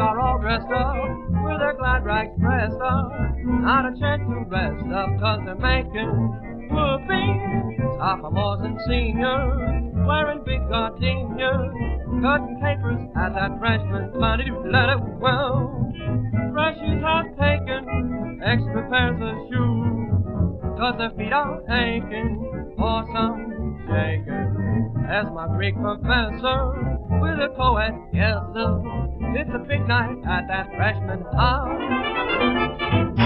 are all dressed up with their glad rags pressed up. Not a chance to rest up, cause they're making whoopee. Sophomores and seniors wearing big gardenias, cutting capers at that freshman's money to let it well. Freshies have taken extra pairs of shoes, cause their feet are aching for some shaking. As my Greek professor with a yes sir, it's a big night at that freshman house.